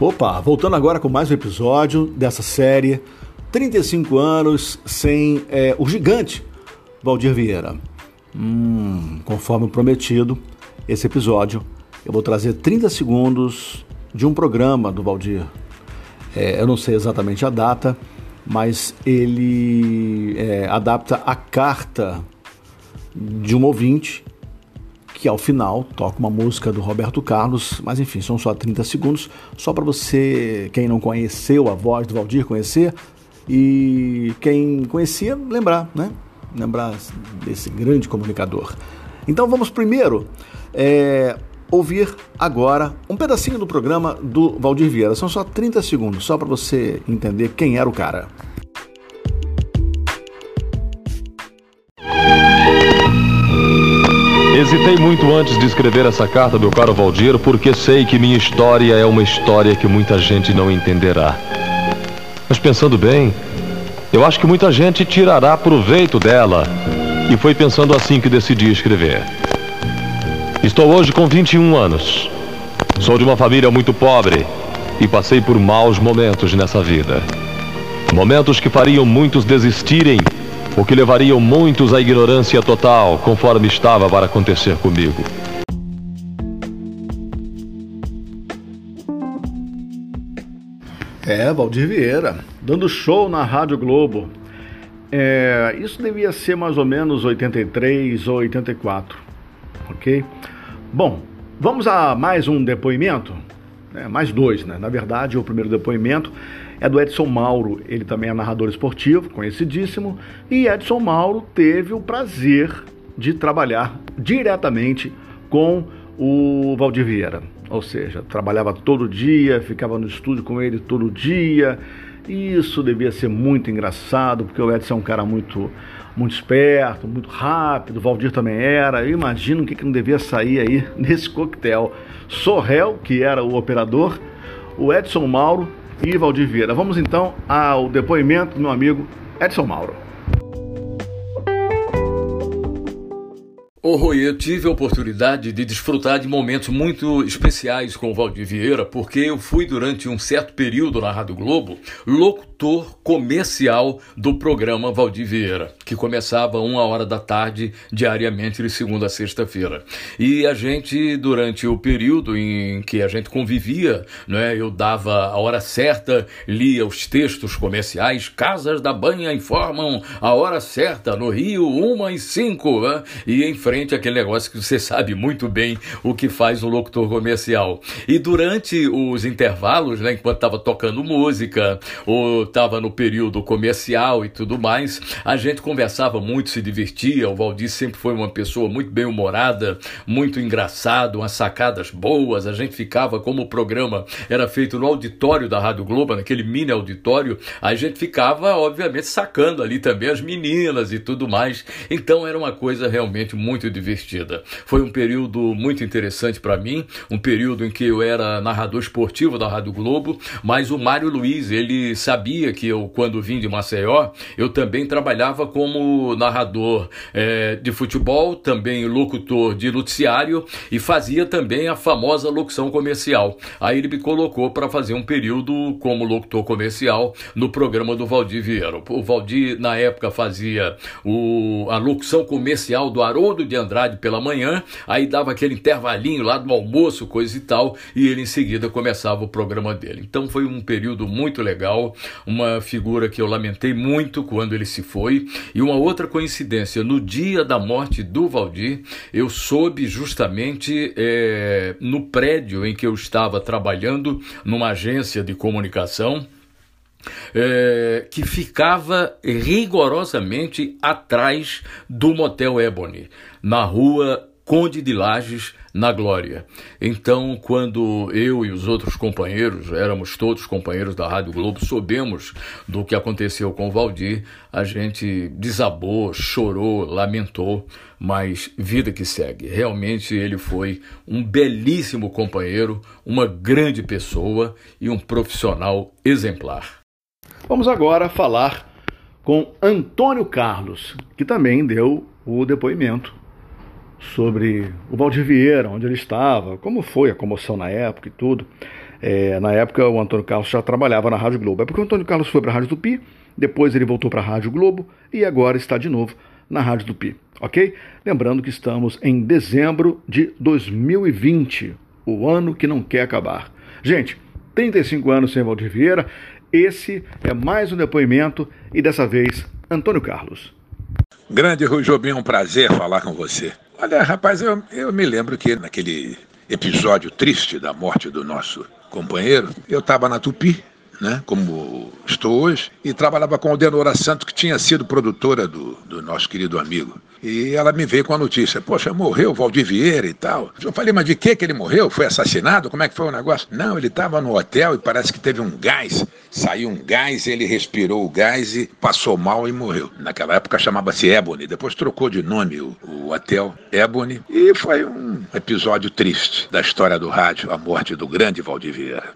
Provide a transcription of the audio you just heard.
Opa, voltando agora com mais um episódio dessa série 35 anos sem é, o gigante Valdir Vieira. Hum, conforme prometido, esse episódio eu vou trazer 30 segundos de um programa do Valdir. É, eu não sei exatamente a data, mas ele é, adapta a carta de um ouvinte que ao final toca uma música do Roberto Carlos, mas enfim, são só 30 segundos, só para você, quem não conheceu a voz do Valdir, conhecer, e quem conhecia, lembrar, né? Lembrar desse grande comunicador. Então vamos primeiro é, ouvir agora um pedacinho do programa do Valdir Vieira. São só 30 segundos, só para você entender quem era o cara. Hesitei muito antes de escrever essa carta, meu caro Valdir, porque sei que minha história é uma história que muita gente não entenderá. Mas pensando bem, eu acho que muita gente tirará proveito dela. E foi pensando assim que decidi escrever. Estou hoje com 21 anos. Sou de uma família muito pobre e passei por maus momentos nessa vida. Momentos que fariam muitos desistirem o que levariam muitos à ignorância total, conforme estava para acontecer comigo. É, Valdir Vieira, dando show na Rádio Globo. É, isso devia ser mais ou menos 83 ou 84, ok? Bom, vamos a mais um depoimento, é, mais dois, né? Na verdade, o primeiro depoimento é do Edson Mauro. Ele também é narrador esportivo, conhecidíssimo. E Edson Mauro teve o prazer de trabalhar diretamente com o Valdir Vieira. Ou seja, trabalhava todo dia, ficava no estúdio com ele todo dia. Isso devia ser muito engraçado, porque o Edson é um cara muito, muito esperto, muito rápido, o Valdir também era. Eu imagino o que, que não devia sair aí nesse coquetel. Sorrel, que era o operador, o Edson Mauro e Valdir Vieira. Vamos então ao depoimento do meu amigo Edson Mauro. Rui, eu tive a oportunidade de desfrutar de momentos muito especiais com o Valdir Vieira, porque eu fui durante um certo período na Rádio Globo locutor comercial do programa Valdir Vieira, que começava uma hora da tarde diariamente de segunda a sexta-feira. E a gente, durante o período em que a gente convivia, né, eu dava a hora certa, lia os textos comerciais, Casas da Banha informam a hora certa, no Rio, uma e cinco, né, e em frente àquele negócio que você sabe muito bem o que faz um locutor comercial. E durante os intervalos, né, enquanto estava tocando música, ou estava no período comercial e tudo mais, a gente conversava muito, se divertia. O Valdir sempre foi uma pessoa muito bem humorada, muito engraçado, umas sacadas boas. A gente ficava, como o programa era feito no auditório da Rádio Globo, naquele mini auditório, a gente ficava, obviamente, sacando ali também as meninas e tudo mais. Então era uma coisa realmente muito divertida. Foi um período muito interessante para mim, um período em que eu era narrador esportivo da Rádio Globo, mas o Mário Luiz, ele sabia que eu, quando vim de Maceió, eu também trabalhava como narrador é, de futebol, também locutor de noticiário e fazia também a famosa locução comercial. Aí ele me colocou para fazer um período como locutor comercial no programa do Valdir Vieira. O Valdir, na época, fazia o, a locução comercial do Haroldo de Andrade pela manhã, aí dava aquele intervalinho lá do almoço, coisa e tal, e ele em seguida começava o programa dele. Então foi um período muito legal, uma figura que eu lamentei muito quando ele se foi, e uma outra coincidência, no dia da morte do Valdir, eu soube justamente é, no prédio em que eu estava trabalhando, numa agência de comunicação, é, que ficava rigorosamente atrás do Motel Ebony, na rua Conde de Lages, na Glória. Então, quando eu e os outros companheiros, éramos todos companheiros da Rádio Globo, soubemos do que aconteceu com o Valdir, a gente desabou, chorou, lamentou, mas vida que segue. Realmente ele foi um belíssimo companheiro, uma grande pessoa e um profissional exemplar. Vamos agora falar com Antônio Carlos, que também deu o depoimento sobre o Valdir Vieira, onde ele estava, como foi a comoção na época e tudo. É, na época, o Antônio Carlos já trabalhava na Rádio Globo. É porque o Antônio Carlos foi para a Rádio Tupi, depois ele voltou para a Rádio Globo e agora está de novo na Rádio Tupi, ok? Lembrando que estamos em dezembro de 2020, o ano que não quer acabar. Gente, 35 anos sem Valdir Vieira, esse é mais um depoimento e dessa vez, Antônio Carlos. Grande Rui Jobim, um prazer falar com você. Olha, rapaz, eu, eu me lembro que naquele episódio triste da morte do nosso companheiro, eu estava na Tupi, né, como estou hoje, e trabalhava com a Denora Santos, que tinha sido produtora do, do nosso querido amigo. E ela me veio com a notícia: Poxa, morreu o Valdir Vieira e tal. Eu falei: Mas de que que ele morreu? Foi assassinado? Como é que foi o negócio? Não, ele estava no hotel e parece que teve um gás. Saiu um gás, ele respirou o gás e passou mal e morreu. Naquela época chamava-se Ebony, depois trocou de nome o, o hotel Ebony. E foi um episódio triste da história do rádio, a morte do grande Valdir Vieira.